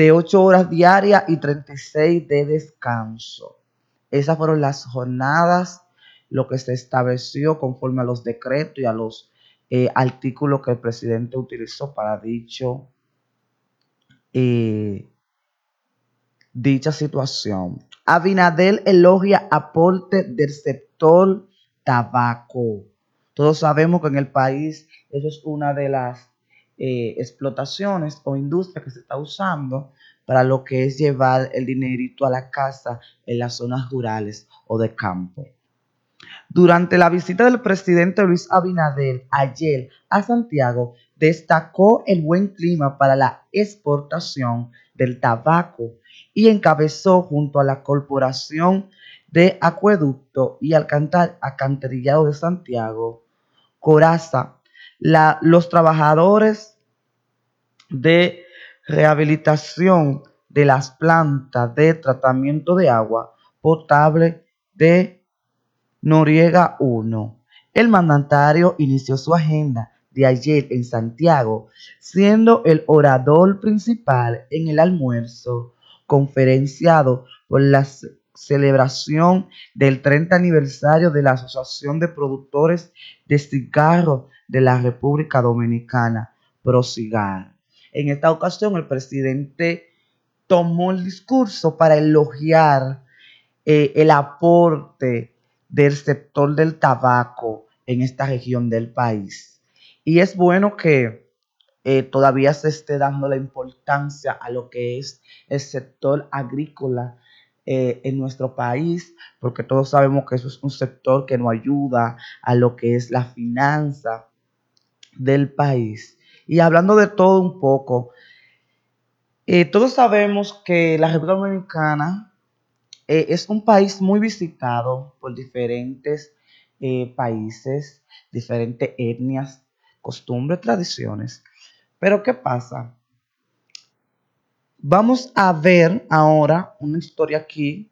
de 8 horas diarias y 36 de descanso. Esas fueron las jornadas, lo que se estableció conforme a los decretos y a los eh, artículos que el presidente utilizó para dicho, eh, dicha situación. Abinadel elogia aporte del sector tabaco. Todos sabemos que en el país eso es una de las eh, explotaciones o industrias que se está usando para lo que es llevar el dinerito a la casa en las zonas rurales o de campo. Durante la visita del presidente Luis Abinader ayer a Santiago, destacó el buen clima para la exportación del tabaco y encabezó junto a la Corporación de Acueducto y Alcantarillado de Santiago, Coraza, los trabajadores de rehabilitación de las plantas de tratamiento de agua potable de Noriega 1. El mandatario inició su agenda de ayer en Santiago, siendo el orador principal en el almuerzo conferenciado por la celebración del 30 aniversario de la Asociación de Productores de Cigarros de la República Dominicana, Prosigar. En esta ocasión, el presidente tomó el discurso para elogiar eh, el aporte del sector del tabaco en esta región del país. Y es bueno que eh, todavía se esté dando la importancia a lo que es el sector agrícola eh, en nuestro país, porque todos sabemos que eso es un sector que nos ayuda a lo que es la finanza del país. Y hablando de todo un poco, eh, todos sabemos que la República Dominicana eh, es un país muy visitado por diferentes países, diferentes etnias, costumbres, tradiciones. Pero ¿qué pasa? Vamos a ver ahora una historia aquí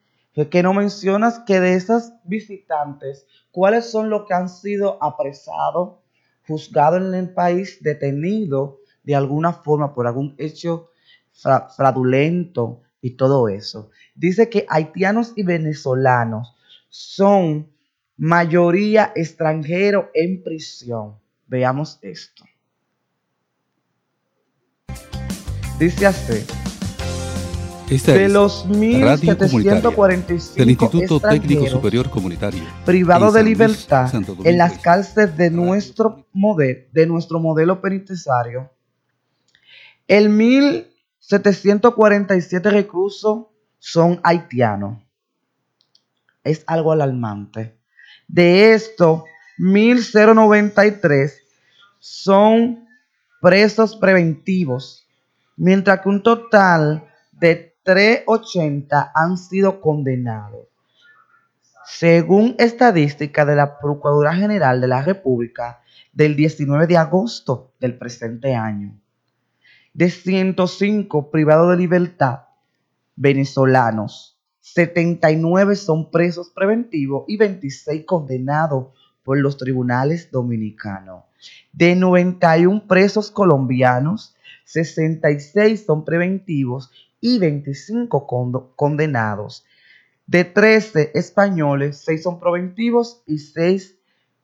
que no mencionas que de esas visitantes, ¿cuáles son los que han sido apresados juzgado en el país, detenido de alguna forma por algún hecho fraudulento y todo eso. Dice que haitianos y venezolanos son mayoría extranjero en prisión. Veamos esto. Dice así. De los 1.745 del Instituto Técnico Superior Comunitario privado de libertad en las cárceles de nuestro, modelo, de nuestro modelo penitenciario, el 1.747 reclusos son haitianos. Es algo alarmante. De esto, 1.093 son presos preventivos, mientras que un total de 380 han sido condenados. Según estadística de la Procuraduría General de la República del 19 de agosto del presente año, de 105 privados de libertad venezolanos, 79 son presos preventivos y 26 condenados por los tribunales dominicanos. De 91 presos colombianos, 66 son preventivos y 25 condenados. De 13 españoles, 6 son preventivos y 6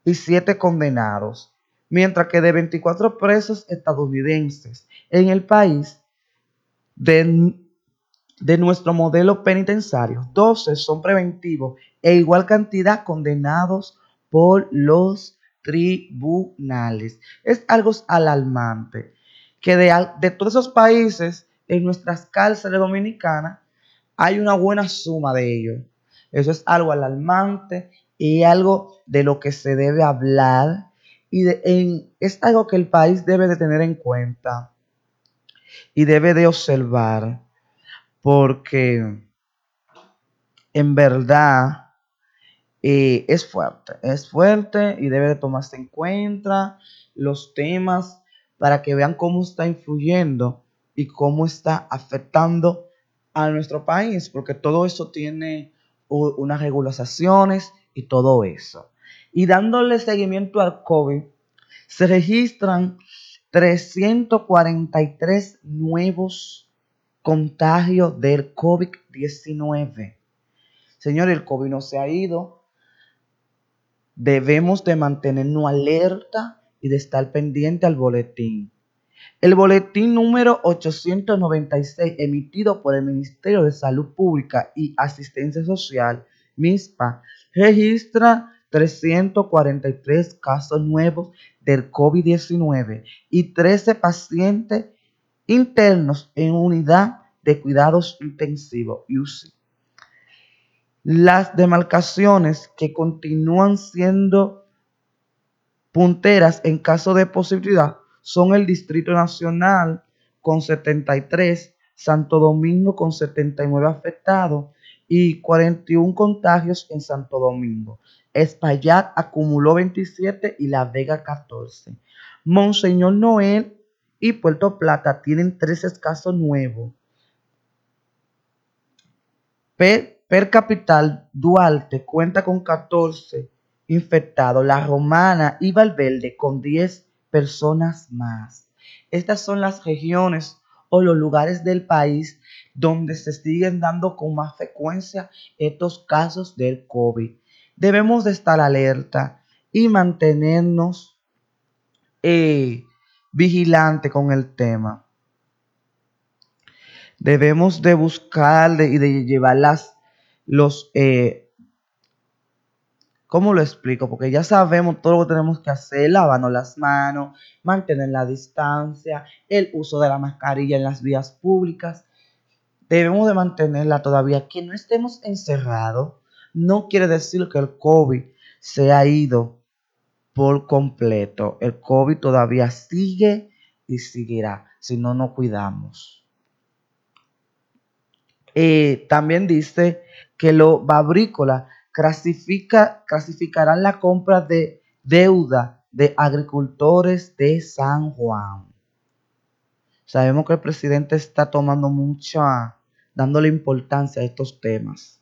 y 7 condenados. Mientras que de 24 presos estadounidenses en el país, de, de nuestro modelo penitenciario, 12 son preventivos e igual cantidad condenados por los tribunales. Es algo alarmante que de, de todos esos países en nuestras cárceles dominicanas hay una buena suma de ellos. Eso es algo alarmante y algo de lo que se debe hablar y es algo que el país debe de tener en cuenta y debe de observar porque en verdad eh, es fuerte, es fuerte y debe de tomarse en cuenta los temas para que vean cómo está influyendo y cómo está afectando a nuestro país, porque todo eso tiene unas regulaciones y todo eso. Y dándole seguimiento al COVID, se registran 343 nuevos contagio del COVID-19. Señor, el COVID no se ha ido. Debemos de mantenernos alerta y de estar pendiente al boletín. El boletín número 896 emitido por el Ministerio de Salud Pública y Asistencia Social, MISPA, registra 343 casos nuevos del COVID-19 y 13 pacientes internos en unidad de cuidados intensivos, UCI. Las demarcaciones que continúan siendo punteras en caso de posibilidad son el Distrito Nacional con 73, Santo Domingo con 79 afectados y 41 contagios en Santo Domingo. Espaillat acumuló 27 y La Vega 14. Monseñor Noel y Puerto Plata tienen 13 casos nuevos. Per, per capital, Duarte cuenta con 14 infectados. La Romana y Valverde con 10 personas más. Estas son las regiones o los lugares del país donde se siguen dando con más frecuencia estos casos del COVID debemos de estar alerta y mantenernos eh, vigilantes con el tema. Debemos de buscar y de llevar las, los, eh, ¿cómo lo explico? Porque ya sabemos todo lo que tenemos que hacer, lavarnos las manos, mantener la distancia, el uso de la mascarilla en las vías públicas. Debemos de mantenerla todavía, que no estemos encerrados no quiere decir que el COVID se ha ido por completo. El COVID todavía sigue y seguirá si no nos cuidamos. Eh, también dice que los babrícolas clasifica, clasificarán la compra de deuda de agricultores de San Juan. Sabemos que el presidente está tomando mucha, dándole importancia a estos temas.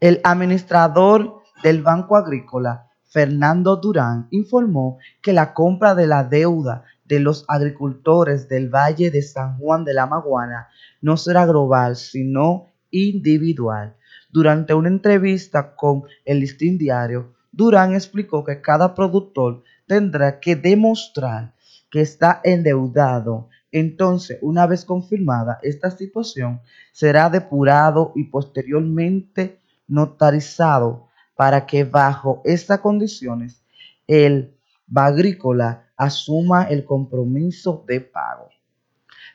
El administrador del Banco Agrícola, Fernando Durán, informó que la compra de la deuda de los agricultores del Valle de San Juan de la Maguana no será global, sino individual. Durante una entrevista con el Listín Diario, Durán explicó que cada productor tendrá que demostrar que está endeudado. Entonces, una vez confirmada esta situación, será depurado y posteriormente notarizado para que bajo estas condiciones el agrícola asuma el compromiso de pago.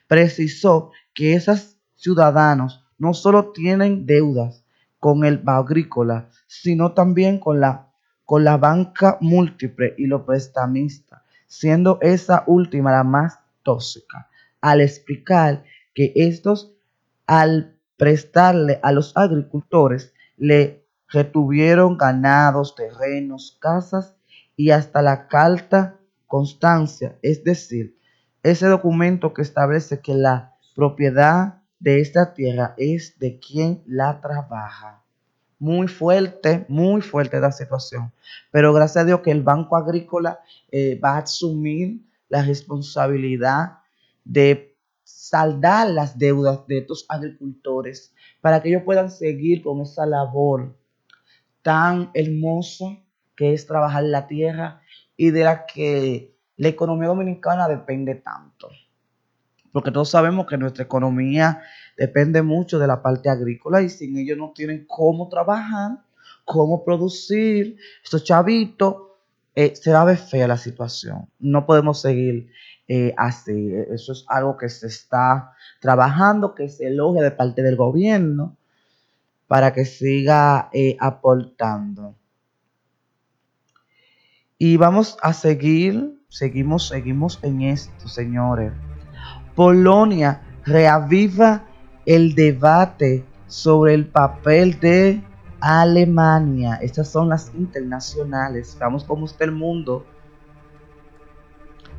Precisó que esos ciudadanos no solo tienen deudas con el agrícola, sino también con la, con la banca múltiple y los prestamistas, siendo esa última la más tóxica, al explicar que estos, al prestarle a los agricultores le retuvieron ganados, terrenos, casas y hasta la carta constancia, es decir, ese documento que establece que la propiedad de esta tierra es de quien la trabaja. Muy fuerte, muy fuerte la situación. Pero gracias a Dios que el Banco Agrícola eh, va a asumir la responsabilidad de saldar las deudas de estos agricultores para que ellos puedan seguir con esa labor tan hermosa que es trabajar la tierra y de la que la economía dominicana depende tanto. Porque todos sabemos que nuestra economía depende mucho de la parte agrícola y sin ellos no tienen cómo trabajar, cómo producir. Estos chavitos, eh, se va a ver fea la situación. No podemos seguir eh, así. Eso es algo que se está trabajando, que se elogia de parte del gobierno para que siga eh, aportando. Y vamos a seguir, seguimos, seguimos en esto, señores. Polonia reaviva el debate sobre el papel de Alemania. Estas son las internacionales. Vamos como está el mundo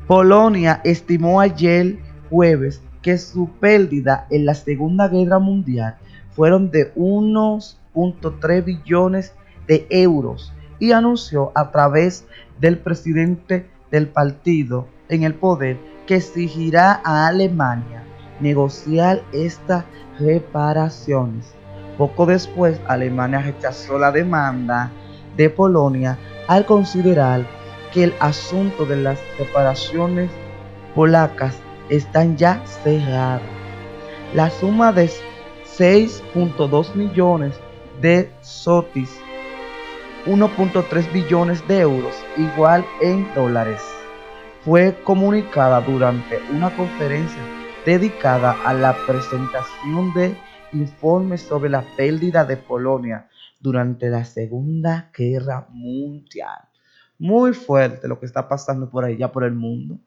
Polonia estimó ayer jueves que su pérdida en la Segunda Guerra Mundial fueron de unos 1.3 billones de euros y anunció a través del presidente del partido en el poder que exigirá a Alemania negociar estas reparaciones. Poco después, Alemania rechazó la demanda de Polonia al considerar que el asunto de las reparaciones polacas están ya cerrado. La suma de 6.2 millones de sotis, 1.3 billones de euros, igual en dólares, fue comunicada durante una conferencia dedicada a la presentación de informes sobre la pérdida de Polonia durante la Segunda Guerra Mundial. Muy fuerte lo que está pasando por ahí ya por el mundo.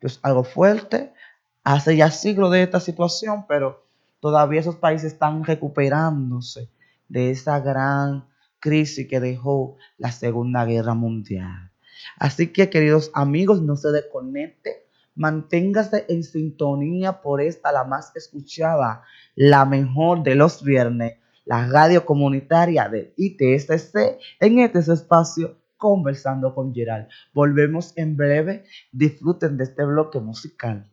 Es algo fuerte. Hace ya siglos de esta situación, pero todavía esos países están recuperándose de esa gran crisis que dejó la Segunda Guerra Mundial. Así que, queridos amigos, no se desconecte, manténgase en sintonía por esta, la más escuchada, la mejor de los viernes, la radio comunitaria del ITSC, en este espacio conversando con Gerald. Volvemos en breve. Disfruten de este bloque musical.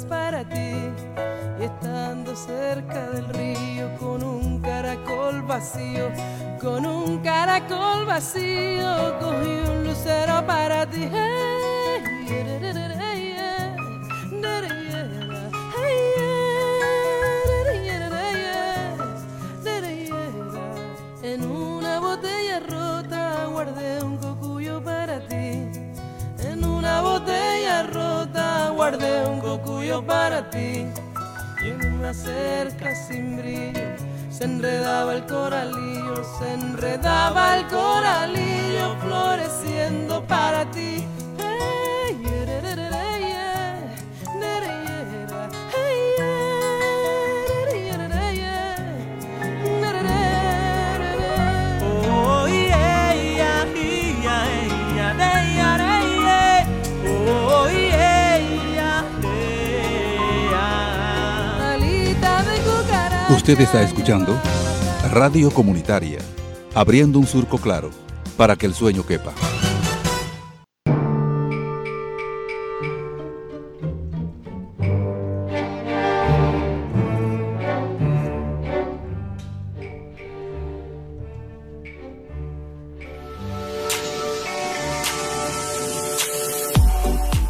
Para ti. Y estando cerca del río con un caracol vacío, con un caracol vacío, cogí un lucero para ti. Guardé un cocuyo para ti y en una cerca sin brillo se enredaba el coralillo, se enredaba el coralillo floreciendo para ti. Usted está escuchando Radio Comunitaria, abriendo un surco claro para que el sueño quepa.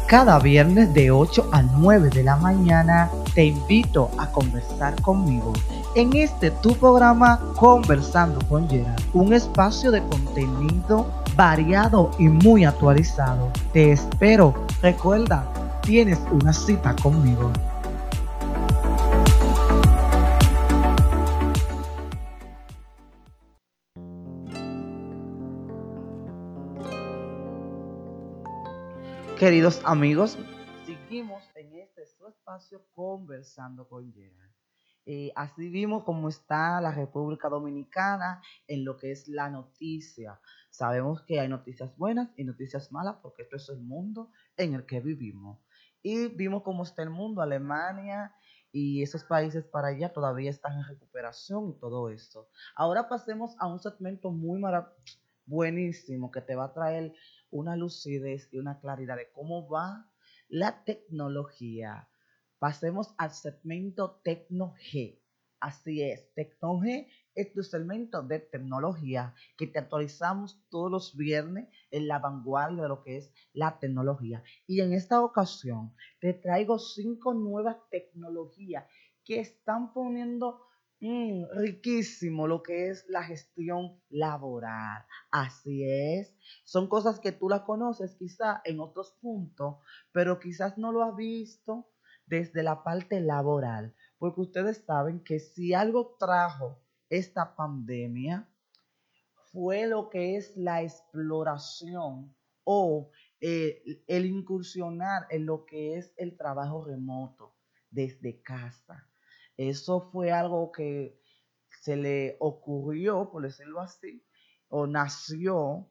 Cada viernes de 8 a 9 de la mañana te invito a conversar conmigo en este tu programa Conversando con Gerard, un espacio de contenido variado y muy actualizado. Te espero. Recuerda, tienes una cita conmigo. Queridos amigos, seguimos en este espacio conversando con Gerard. Eh, así vimos cómo está la República Dominicana en lo que es la noticia. Sabemos que hay noticias buenas y noticias malas porque esto es el mundo en el que vivimos. Y vimos cómo está el mundo, Alemania y esos países para allá todavía están en recuperación y todo esto. Ahora pasemos a un segmento muy buenísimo que te va a traer una lucidez y una claridad de cómo va la tecnología. Pasemos al segmento Tecno G. Así es, Tecno G es tu segmento de tecnología que te actualizamos todos los viernes en la vanguardia de lo que es la tecnología. Y en esta ocasión te traigo cinco nuevas tecnologías que están poniendo Mm, riquísimo lo que es la gestión laboral. Así es. Son cosas que tú las conoces quizá en otros puntos, pero quizás no lo has visto desde la parte laboral. Porque ustedes saben que si algo trajo esta pandemia, fue lo que es la exploración o eh, el incursionar en lo que es el trabajo remoto desde casa. Eso fue algo que se le ocurrió, por decirlo así, o nació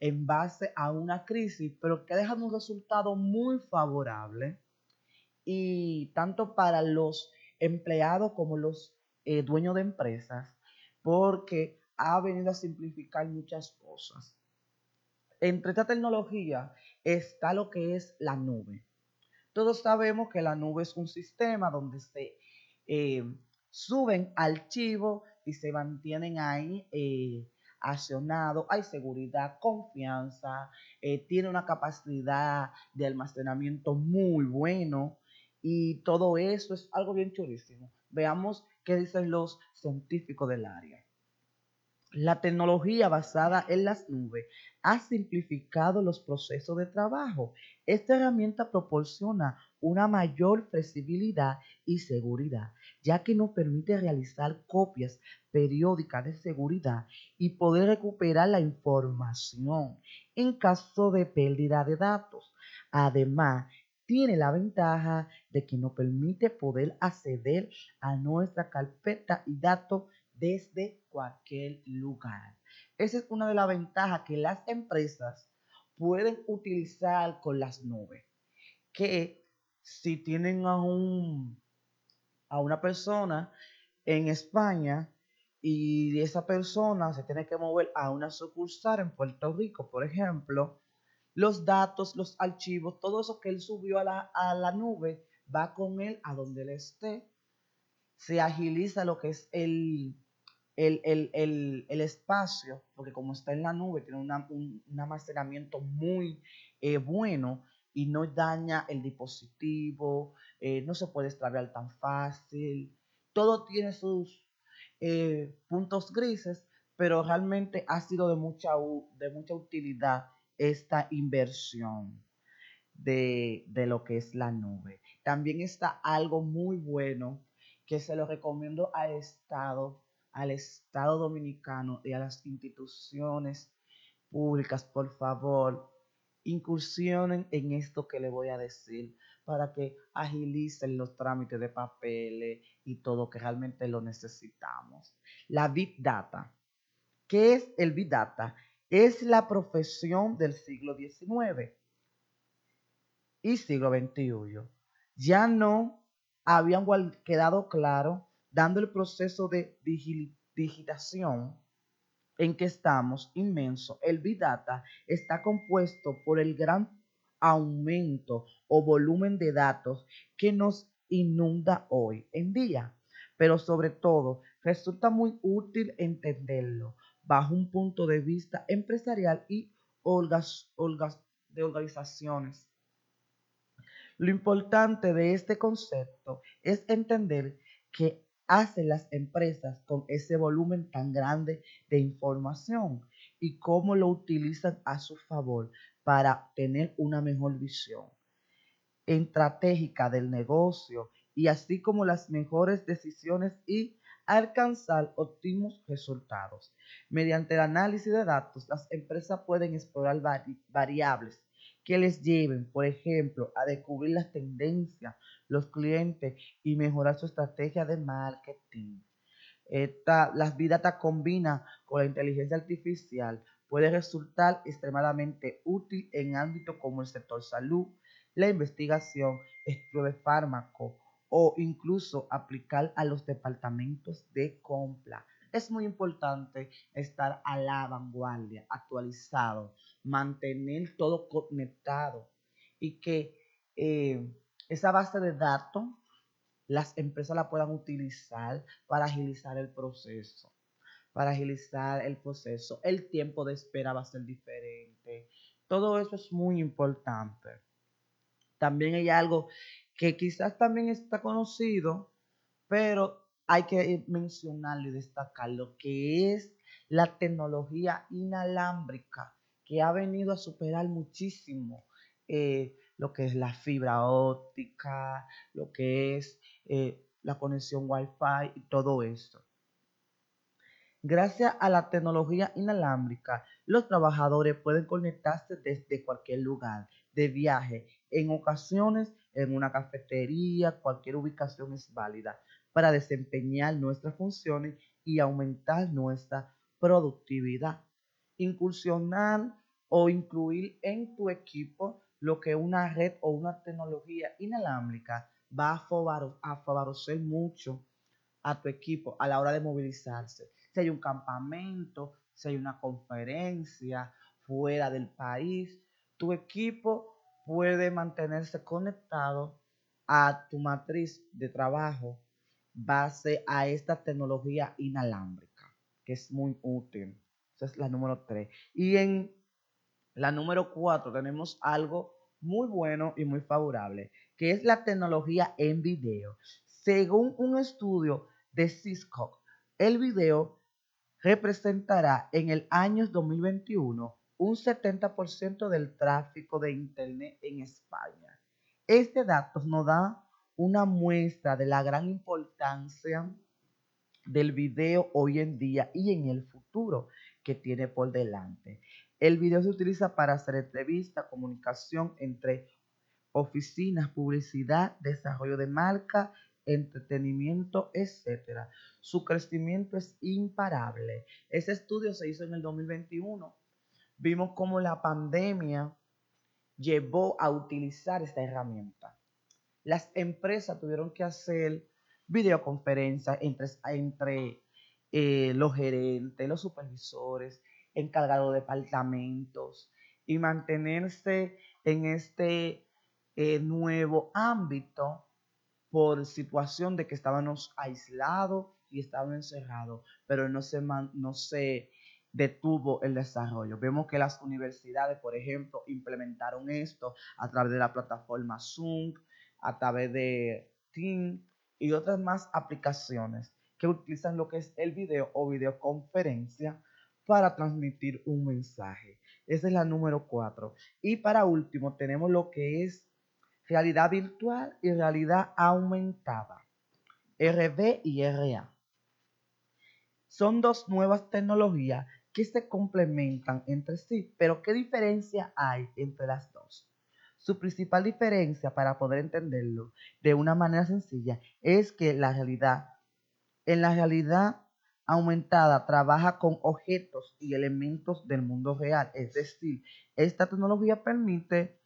en base a una crisis, pero que ha dejado un resultado muy favorable y tanto para los empleados como los eh, dueños de empresas, porque ha venido a simplificar muchas cosas. Entre esta tecnología está lo que es la nube. Todos sabemos que la nube es un sistema donde se eh, suben archivos y se mantienen ahí eh, accionados. Hay seguridad, confianza, eh, tiene una capacidad de almacenamiento muy bueno y todo eso es algo bien chulísimo. Veamos qué dicen los científicos del área. La tecnología basada en las nubes ha simplificado los procesos de trabajo. Esta herramienta proporciona una mayor flexibilidad y seguridad, ya que nos permite realizar copias periódicas de seguridad y poder recuperar la información en caso de pérdida de datos. Además, tiene la ventaja de que nos permite poder acceder a nuestra carpeta y datos desde cualquier lugar. Esa es una de las ventajas que las empresas pueden utilizar con las nubes. Que si tienen a, un, a una persona en España y esa persona se tiene que mover a una sucursal en Puerto Rico, por ejemplo, los datos, los archivos, todo eso que él subió a la, a la nube va con él a donde él esté. Se agiliza lo que es el, el, espacio, porque como está en la nube, tiene un, almacenamiento muy eh, bueno y no daña el dispositivo, eh, no se puede extraviar tan fácil. Todo tiene sus eh, puntos grises, pero realmente ha sido de mucha, de mucha utilidad esta inversión de, de lo que es la nube. También está algo muy bueno que se lo recomiendo al Estado al Estado Dominicano y a las instituciones públicas, por favor, incursionen en esto que le voy a decir para que agilicen los trámites de papeles y todo que realmente lo necesitamos. La Big Data. ¿Qué es el Big Data? Es la profesión del siglo XIX y siglo XXI. Ya no habían quedado claro dando el proceso de digitación en que estamos inmenso, el Big Data está compuesto por el gran aumento o volumen de datos que nos inunda hoy en día. Pero sobre todo, resulta muy útil entenderlo bajo un punto de vista empresarial y de organizaciones. Lo importante de este concepto es entender que hacen las empresas con ese volumen tan grande de información y cómo lo utilizan a su favor para tener una mejor visión estratégica del negocio y así como las mejores decisiones y alcanzar óptimos resultados. Mediante el análisis de datos, las empresas pueden explorar variables que les lleven, por ejemplo, a descubrir las tendencias, los clientes y mejorar su estrategia de marketing. Esta, las Big Data combina con la inteligencia artificial puede resultar extremadamente útil en ámbitos como el sector salud, la investigación, estudio de fármaco o incluso aplicar a los departamentos de compra. Es muy importante estar a la vanguardia, actualizado, mantener todo conectado y que eh, esa base de datos las empresas la puedan utilizar para agilizar el proceso. Para agilizar el proceso. El tiempo de espera va a ser diferente. Todo eso es muy importante. También hay algo que quizás también está conocido, pero hay que mencionarlo y destacarlo, que es la tecnología inalámbrica, que ha venido a superar muchísimo eh, lo que es la fibra óptica, lo que es eh, la conexión Wi-Fi y todo esto. Gracias a la tecnología inalámbrica, los trabajadores pueden conectarse desde cualquier lugar de viaje. En ocasiones, en una cafetería, cualquier ubicación es válida. para desempeñar nuestras funciones y aumentar nuestra productividad. Incursionar o incluir en tu equipo lo que una red o una tecnología inalámbrica va a favorecer mucho a tu equipo a la hora de movilizarse. Si hay un campamento, si hay una conferencia fuera del país, tu equipo puede mantenerse conectado a tu matriz de trabajo base a esta tecnología inalámbrica, que es muy útil. Esa es la número 3. Y en la número 4 tenemos algo muy bueno y muy favorable, que es la tecnología en video. Según un estudio de Cisco, el video representará en el año 2021 un 70% del tráfico de Internet en España. Este dato nos da una muestra de la gran importancia del video hoy en día y en el futuro que tiene por delante. El video se utiliza para hacer entrevistas, comunicación entre oficinas, publicidad, desarrollo de marca, entretenimiento, etc. Su crecimiento es imparable. Ese estudio se hizo en el 2021. Vimos cómo la pandemia llevó a utilizar esta herramienta. Las empresas tuvieron que hacer videoconferencias entre, entre eh, los gerentes, los supervisores, encargados de departamentos y mantenerse en este eh, nuevo ámbito por situación de que estábamos aislados y estábamos encerrados, pero no se, no se detuvo el desarrollo. Vemos que las universidades, por ejemplo, implementaron esto a través de la plataforma Zoom, a través de Team y otras más aplicaciones que utilizan lo que es el video o videoconferencia para transmitir un mensaje. Esa es la número 4. Y para último tenemos lo que es realidad virtual y realidad aumentada. RB y RA. Son dos nuevas tecnologías que se complementan entre sí, pero ¿qué diferencia hay entre las dos? Su principal diferencia para poder entenderlo de una manera sencilla es que la realidad, en la realidad aumentada trabaja con objetos y elementos del mundo real. Es decir, esta tecnología permite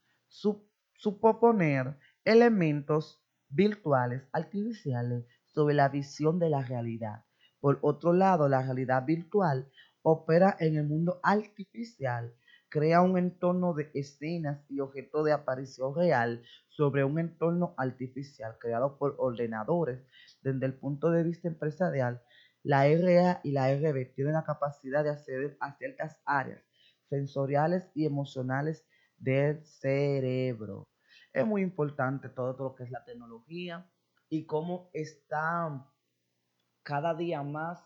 suponer elementos virtuales artificiales sobre la visión de la realidad. Por otro lado, la realidad virtual opera en el mundo artificial crea un entorno de escenas y objetos de aparición real sobre un entorno artificial creado por ordenadores. Desde el punto de vista empresarial, la RA y la RB tienen la capacidad de acceder a ciertas áreas sensoriales y emocionales del cerebro. Es muy importante todo lo que es la tecnología y cómo está cada día más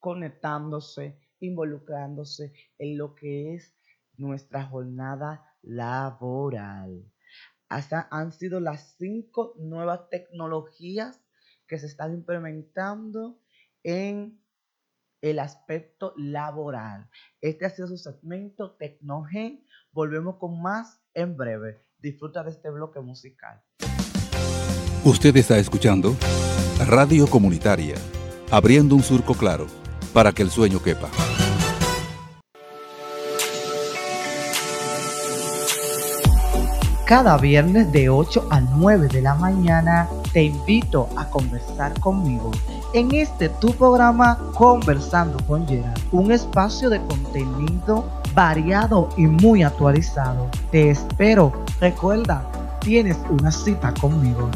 conectándose, involucrándose en lo que es nuestra jornada laboral. Hasta han sido las cinco nuevas tecnologías que se están implementando en el aspecto laboral. Este ha sido su segmento Tecnogen. Volvemos con más en breve. Disfruta de este bloque musical. Usted está escuchando Radio Comunitaria, abriendo un surco claro para que el sueño quepa. Cada viernes de 8 a 9 de la mañana te invito a conversar conmigo en este tu programa Conversando con Gerard, un espacio de contenido variado y muy actualizado. Te espero. Recuerda, tienes una cita conmigo.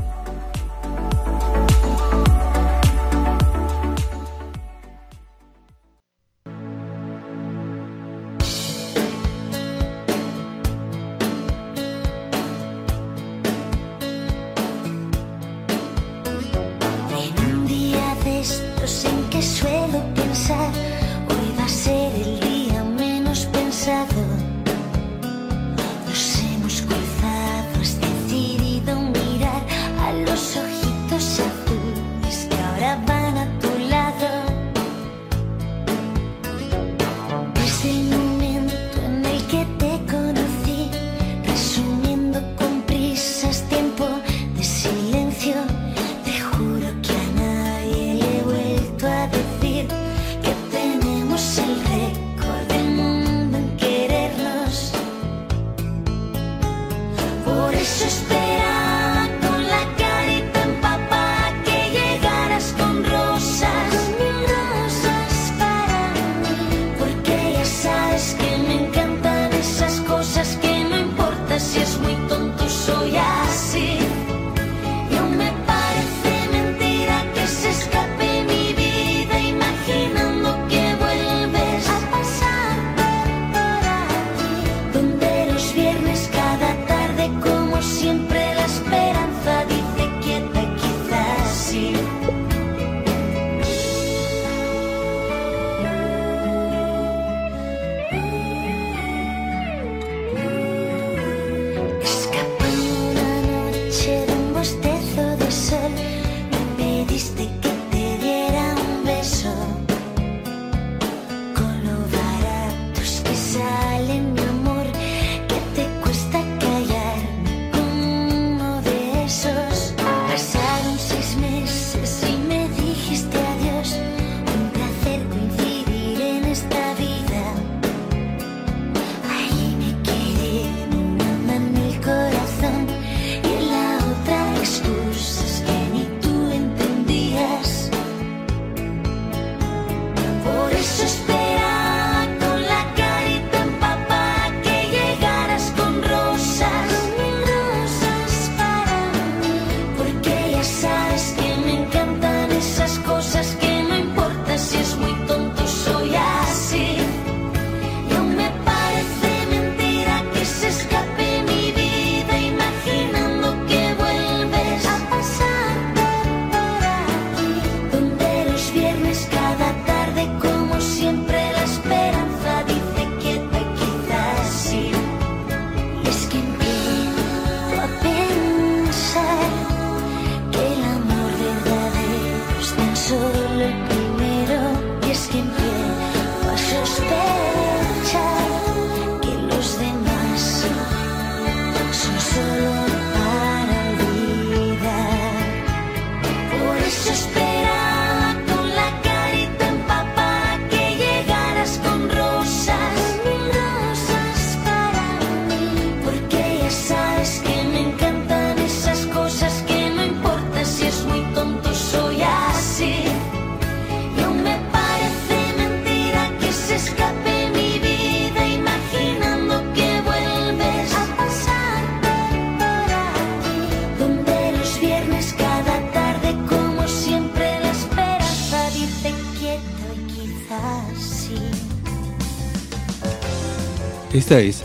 Esta es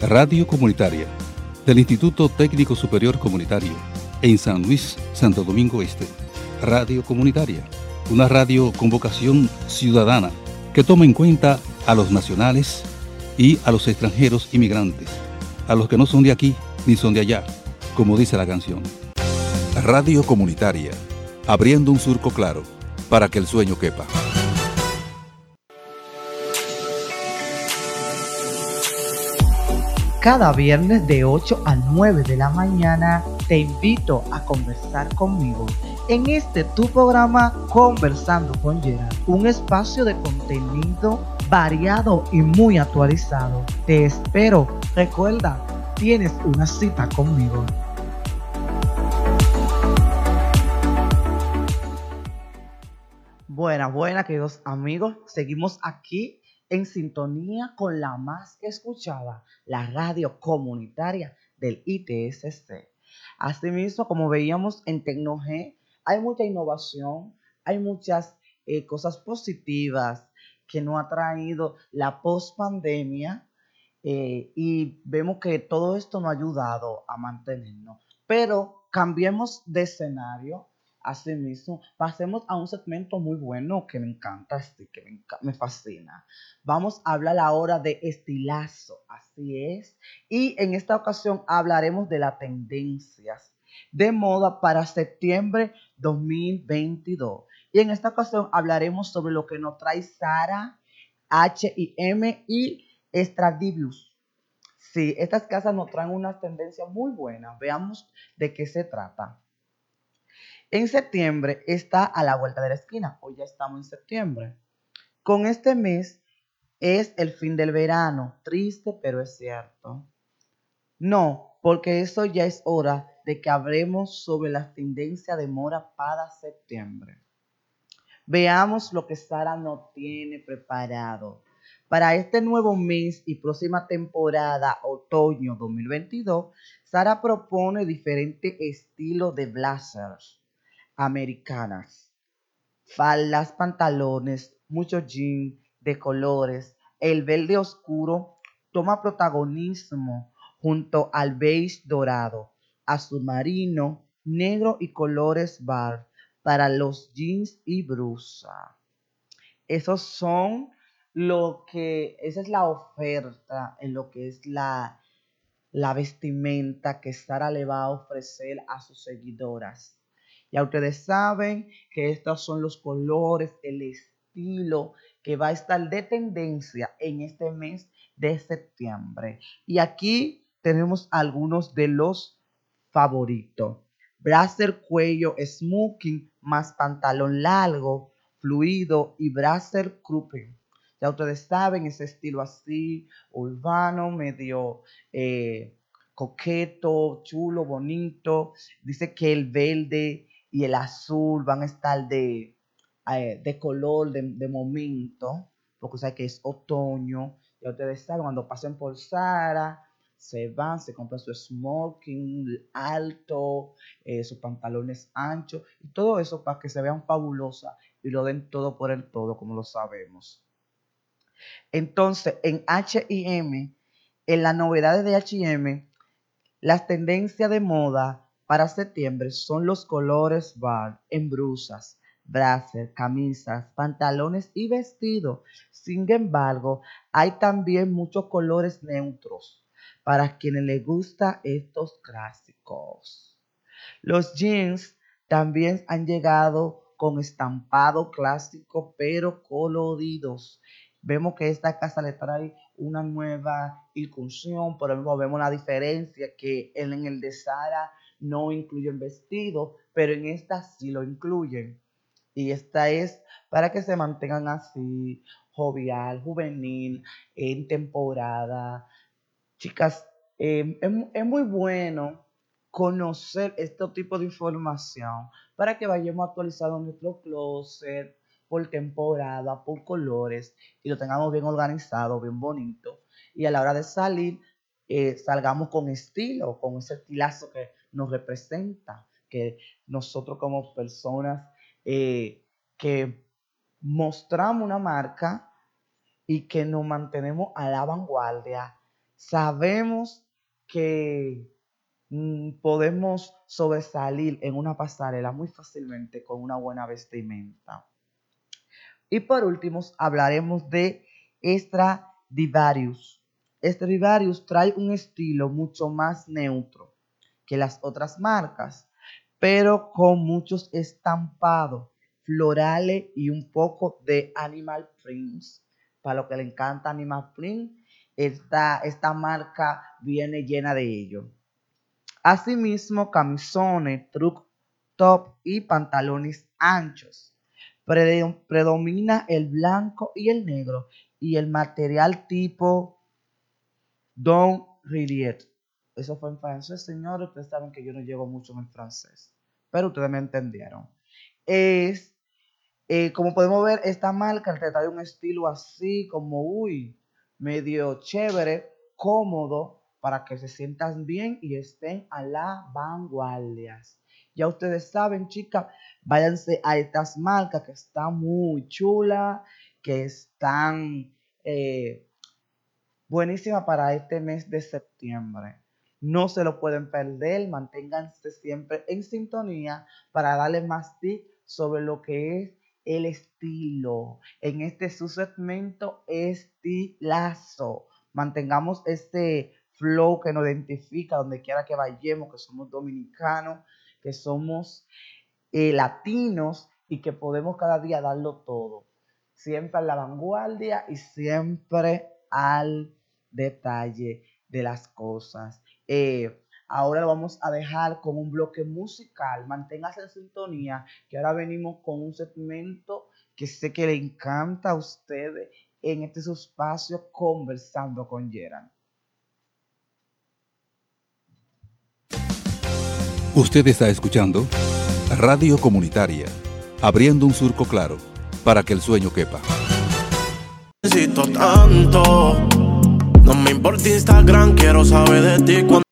Radio Comunitaria del Instituto Técnico Superior Comunitario en San Luis, Santo Domingo Este. Radio Comunitaria, una radio con vocación ciudadana que toma en cuenta a los nacionales y a los extranjeros inmigrantes, a los que no son de aquí ni son de allá, como dice la canción. Radio Comunitaria, abriendo un surco claro para que el sueño quepa. Cada viernes de 8 a 9 de la mañana te invito a conversar conmigo en este tu programa Conversando con Gerard, un espacio de contenido variado y muy actualizado. Te espero. Recuerda, tienes una cita conmigo. Buenas, buenas, queridos amigos. Seguimos aquí en sintonía con la más escuchada, la radio comunitaria del ITSC. Asimismo, como veíamos en Tecnog, hay mucha innovación, hay muchas eh, cosas positivas que nos ha traído la post-pandemia eh, y vemos que todo esto nos ha ayudado a mantenernos. Pero cambiemos de escenario Asimismo, pasemos a un segmento muy bueno que me encanta, este, que me, me, fascina. Vamos a hablar ahora de estilazo, así es. Y en esta ocasión hablaremos de las tendencias de moda para septiembre 2022. Y en esta ocasión hablaremos sobre lo que nos trae Sara, H&M y Stradivius. Sí, estas casas nos traen una tendencia muy buena. Veamos de qué se trata. En septiembre está a la vuelta de la esquina. Hoy ya estamos en septiembre. Con este mes es el fin del verano. Triste, pero es cierto. No, porque eso ya es hora de que hablemos sobre las tendencias de moda para septiembre. Veamos lo que Sara nos tiene preparado. Para este nuevo mes y próxima temporada, otoño 2022, Sara propone diferentes estilos de blazers americanas. Faldas, pantalones, muchos jeans de colores. El verde oscuro toma protagonismo junto al beige dorado, azul marino, negro y colores bar para los jeans y brusa. Esos son lo que, esa es la oferta en lo que es la, la vestimenta que Sara le va a ofrecer a sus seguidoras. Ya ustedes saben que estos son los colores, el estilo que va a estar de tendencia en este mes de septiembre. Y aquí tenemos algunos de los favoritos. Bracer cuello smoking más pantalón largo, fluido y bracer cropping. Ya ustedes saben, ese estilo así, urbano, medio eh, coqueto, chulo, bonito. Dice que el verde y el azul van a estar de, eh, de color, de, momento, porque sabe que es otoño. Ya ustedes saben, cuando pasen por Sara, se van, se compran su smoking alto, eh, sus pantalones anchos y todo eso para que se vean fabulosas y lo den todo por el todo, como lo sabemos. Entonces, en HM, en las novedades de HM, las tendencias de moda para septiembre son los colores bar en brusas, camisas, pantalones y vestidos. Sin embargo, hay también muchos colores neutros para quienes les gustan estos clásicos. Los jeans también han llegado con estampado clásico pero coloridos. Vemos que esta casa le trae una nueva incursión, por ejemplo, vemos la diferencia que en el de Sara no incluyen vestido, pero en esta sí lo incluyen. Y esta es para que se mantengan así, jovial, juvenil, en temporada. Chicas, em, es, muy bueno conocer este tipo de información para que vayamos actualizando nuestro closet por temporada, por colores y lo tengamos bien organizado, bien bonito. Y a la hora de salir, eh, salgamos con estilo, con ese estilazo que nos representa, que nosotros como personas eh, que mostramos una marca y que nos mantenemos a la vanguardia, sabemos que mm, podemos sobresalir en una pasarela muy fácilmente con una buena vestimenta. Y por último, hablaremos de Stradivarius. Stradivarius trae un estilo mucho más neutro que las otras marcas, pero con muchos estampados florales y un poco de animal prints. Para lo que le encanta animal print, esta, esta marca viene llena de ello. Asimismo, camisones, truck top y pantalones anchos. Predomina el blanco y el negro y el material tipo Don Rilliet. Eso fue en francés, señores. Ustedes saben que yo no llego mucho en el francés, pero ustedes me entendieron. Es, eh, como podemos ver, esta marca trae un estilo así como, uy, medio chévere, cómodo, para que se sientan bien y estén a la vanguardia. Ya ustedes saben, chicas, váyanse a estas marcas que están muy chulas, que están eh, buenísimas para este mes de septiembre. No se lo pueden perder, manténganse siempre en sintonía para darle más tips sobre lo que es el estilo. En este su segmento estilazo. Mantengamos este flow que nos identifica donde quiera que vayamos, que somos dominicanos, que somos eh, latinos y que podemos cada día darlo todo. Siempre a la vanguardia y siempre al detalle de las cosas. Eh, ahora lo vamos a dejar con un bloque musical. Manténgase en sintonía, que ahora venimos con un segmento que sé que le encanta a ustedes en este espacio conversando con Gerard. Usted está escuchando Radio Comunitaria, abriendo un surco claro para que el sueño quepa. Necesito tanto, me importa Instagram, quiero saber de ti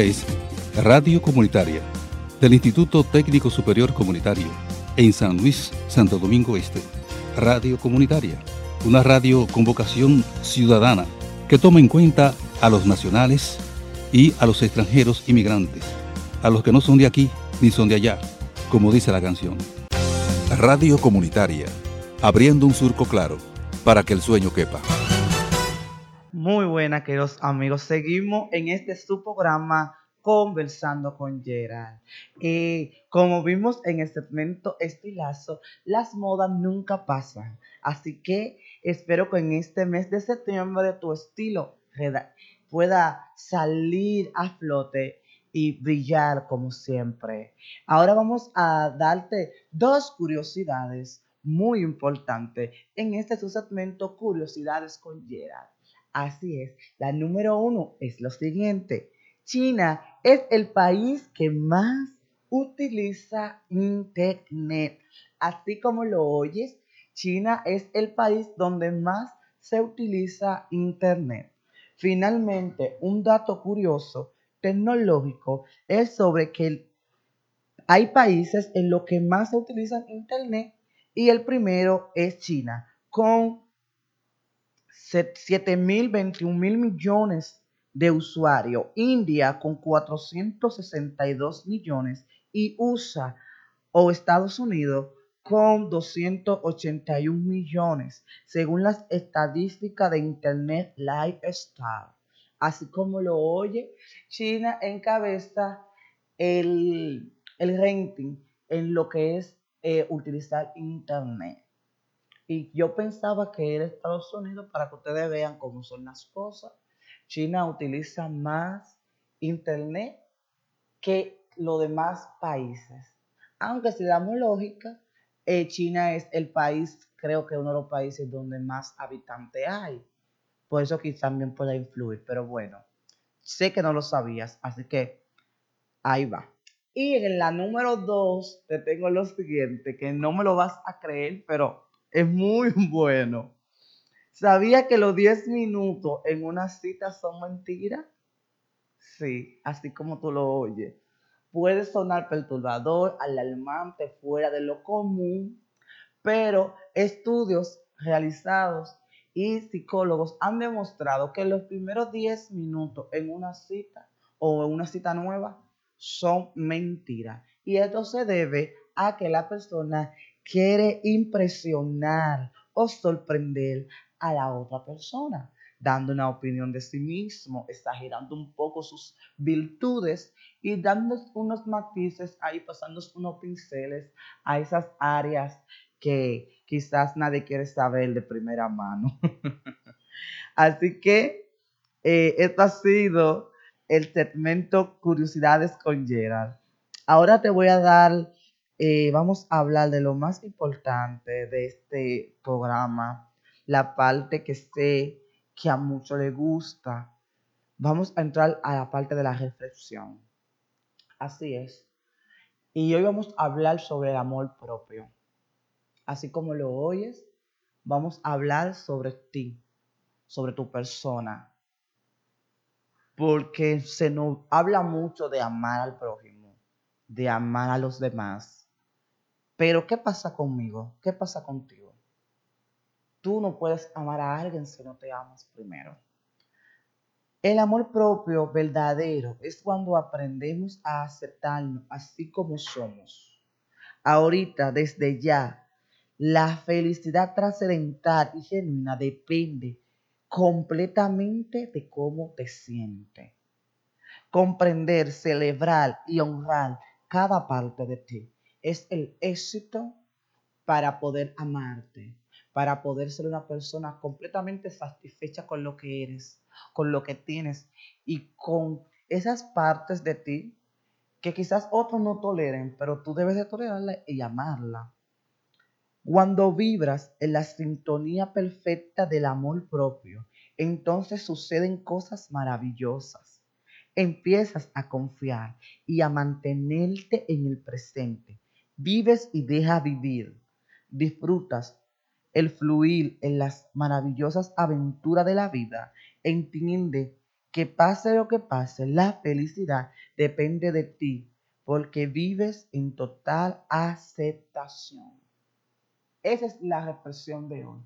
Es Radio Comunitaria del Instituto Técnico Superior Comunitario en San Luis, Santo Domingo Este. Radio Comunitaria, una radio con vocación ciudadana que toma en cuenta a los nacionales y a los extranjeros inmigrantes, a los que no son de aquí ni son de allá, como dice la canción. Radio Comunitaria, abriendo un surco claro para que el sueño quepa. Muy buena, queridos amigos. Seguimos en este su programa Conversando con Gerald. Y como vimos en el segmento Estilazo, las modas nunca pasan. Así que espero que en este mes de septiembre tu estilo pueda salir a flote y brillar como siempre. Ahora vamos a darte dos curiosidades muy importantes en este su segmento Curiosidades con Gerald. Así es, la número uno es lo siguiente. China es el país que más utiliza Internet. Así como lo oyes, China es el país donde más se utiliza Internet. Finalmente, un dato curioso tecnológico es sobre que hay países en los que más se utilizan Internet y el primero es China, con 7 mil, 21 mil millones de usuarios. India con 462 millones y USA o Estados Unidos con 281 millones, según las estadísticas de Internet Lifestyle. Así como lo oye, China encabeza el, el ranking en lo que es eh, utilizar Internet. Y yo pensaba que era Estados Unidos para que ustedes vean cómo son las cosas. China utiliza más Internet que los demás países. Aunque si damos lógica, eh, China es el país, creo que uno de los países donde más habitantes hay. Por eso quizás también pueda influir. Pero bueno, sé que no lo sabías, así que ahí va. Y en la número dos te tengo lo siguiente, que no me lo vas a creer, pero es muy bueno. ¿Sabía que los 10 minutos en una cita son mentiras? Sí, así como tú lo oyes. Puede sonar perturbador, alarmante, fuera de lo común, pero estudios realizados y psicólogos han demostrado que los primeros 10 minutos en una cita o en una cita nueva son mentiras. Y esto se debe a que la persona quiere impresionar o sorprender a la otra persona, dando una opinión de sí mismo, exagerando un poco sus virtudes y dando unos matices ahí, pasando unos pinceles a esas áreas que quizás nadie quiere saber de primera mano. Así que eh, esto ha sido el segmento Curiosidades con Gerald. Ahora te voy a dar, eh, vamos a hablar de lo más importante de este programa, la parte que sé que a muchos les gusta. Vamos a entrar a la parte de la reflexión. Así es. Y hoy vamos a hablar sobre el amor propio. Así como lo oyes, vamos a hablar sobre ti, sobre tu persona. Porque se nos habla mucho de amar al prójimo, de amar a los demás. Pero ¿qué pasa conmigo? ¿Qué pasa contigo? Tú no puedes amar a alguien si no te amas primero. El amor propio verdadero es cuando aprendemos a aceptarnos así como somos. Ahorita, desde ya, la felicidad trascendental y genuina depende completamente de cómo te sientes. Comprender, celebrar y honrar cada parte de ti es el éxito para poder amarte. para poder ser una persona completamente satisfecha con lo que eres, con lo que tienes y con esas partes de ti que quizás otros no toleren, pero tú debes de tolerarla y amarla. Cuando vibras en la sintonía perfecta del amor propio, entonces suceden cosas maravillosas. Empiezas a confiar y a mantenerte en el presente. Vives y deja vivir. Disfrutas el fluir en las maravillosas aventuras de la vida. Entiende que pase lo que pase, la felicidad depende de ti, porque vives en total aceptación. Esa es la reflexión de hoy.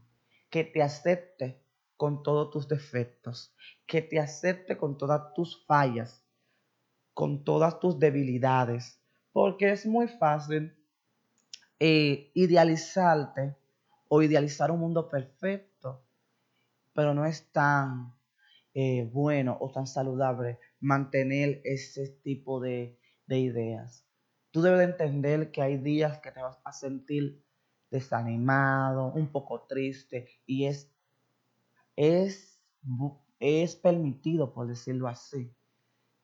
Que te acepte con todos tus defectos, que te acepte con todas tus fallas, con todas tus debilidades, porque es muy fácil eh, idealizarte o idealizar un mundo perfecto, pero no es tan eh, bueno o tan saludable mantener ese tipo de, de ideas. Tú debes de entender que hay días que te vas a sentir desanimado, un poco triste y es, es, es permitido, por decirlo así.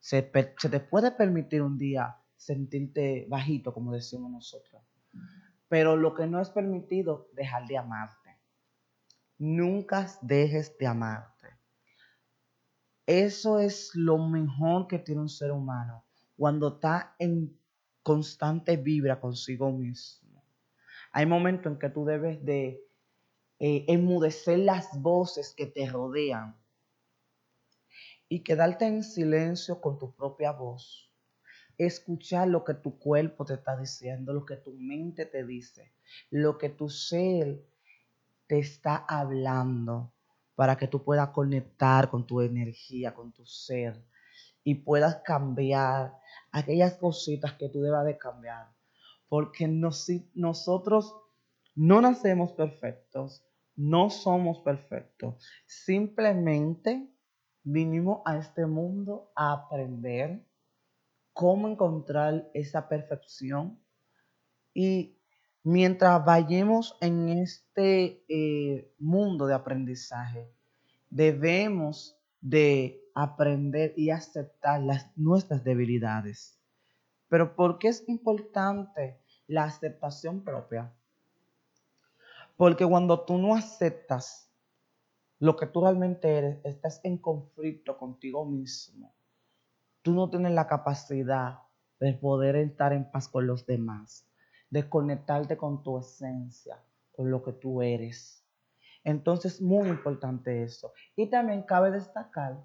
Se te puede permitir un día sentirte bajito, como decimos nosotros. Pero lo que no es permitido, dejar de amarte. Nunca dejes de amarte. Eso es lo mejor que tiene un ser humano cuando está en constante vibra consigo mismo. Hay momentos en que tú debes de eh, enmudecer las voces que te rodean y quedarte en silencio con tu propia voz escuchar lo que tu cuerpo te está diciendo, lo que tu mente te dice, lo que tu ser te está hablando para que tú puedas conectar con tu energía, con tu ser y puedas cambiar aquellas cositas que tú debas de cambiar. Porque nosotros no nacemos perfectos, no somos perfectos. Simplemente vinimos a este mundo a aprender, cómo encontrar esa perfección. Y mientras vayamos en este eh, mundo de aprendizaje, debemos de aprender y aceptar las, nuestras debilidades. Pero ¿por qué es importante la aceptación propia? Porque cuando tú no aceptas lo que tú realmente eres, estás en conflicto contigo mismo tú no tienes la capacidad de poder estar en paz con los demás, de conectarte con tu esencia, con lo que tú eres. Entonces, muy importante eso. Y también cabe destacar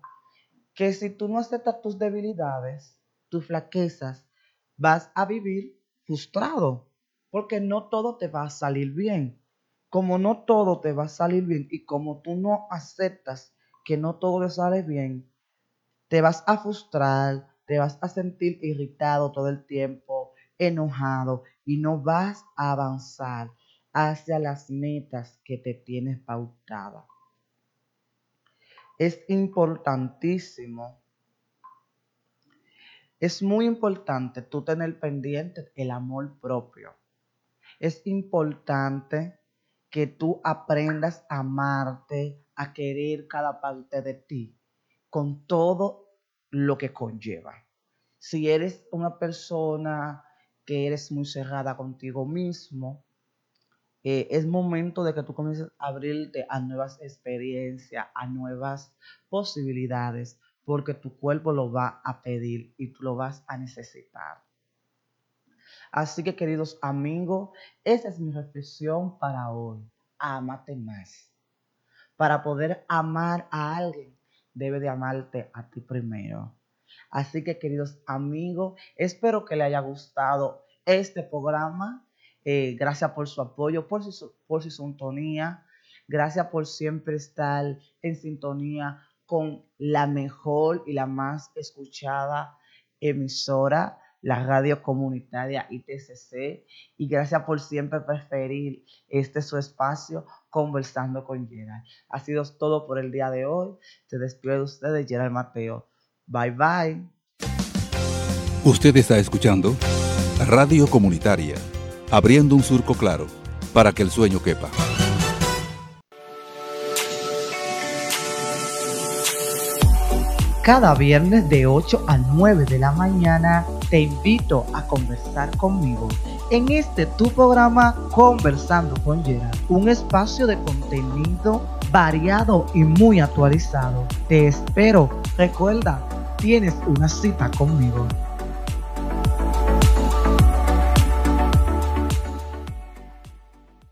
que si tú no aceptas tus debilidades, tus flaquezas, vas a vivir frustrado, porque no todo te va a salir bien. Como no todo te va a salir bien y como tú no aceptas que no todo te sale bien, te vas a frustrar, te vas a sentir irritado todo el tiempo, enojado y no vas a avanzar hacia las metas que te tienes pautadas. Es importantísimo, es muy importante tú tener pendiente el amor propio. Es importante que tú aprendas a amarte, a querer cada parte de ti con todo lo que conlleva. Si eres una persona que eres muy cerrada contigo mismo, eh, es momento de que tú comiences a abrirte a nuevas experiencias, a nuevas posibilidades, porque tu cuerpo lo va a pedir y tú lo vas a necesitar. Así que queridos amigos, esa es mi reflexión para hoy. Amate más. Para poder amar a alguien debe de amarte a ti primero. Así que queridos amigos, espero que les haya gustado este programa. Eh, gracias por su apoyo, por su, por su sintonía. Gracias por siempre estar en sintonía con la mejor y la más escuchada emisora, las radios comunitarias ITCC y gracias por siempre preferir este su espacio conversando con Gerald. Ha sido todo por el día de hoy. Te despido de ustedes, Gerald Mateo. Bye bye. Usted está escuchando Radio Comunitaria, abriendo un surco claro para que el sueño quepa. Cada viernes de 8 a 9 de la mañana te invito a conversar conmigo en este tu programa Conversando con Gerard, un espacio de contenido variado y muy actualizado. Te espero. Recuerda, tienes una cita conmigo.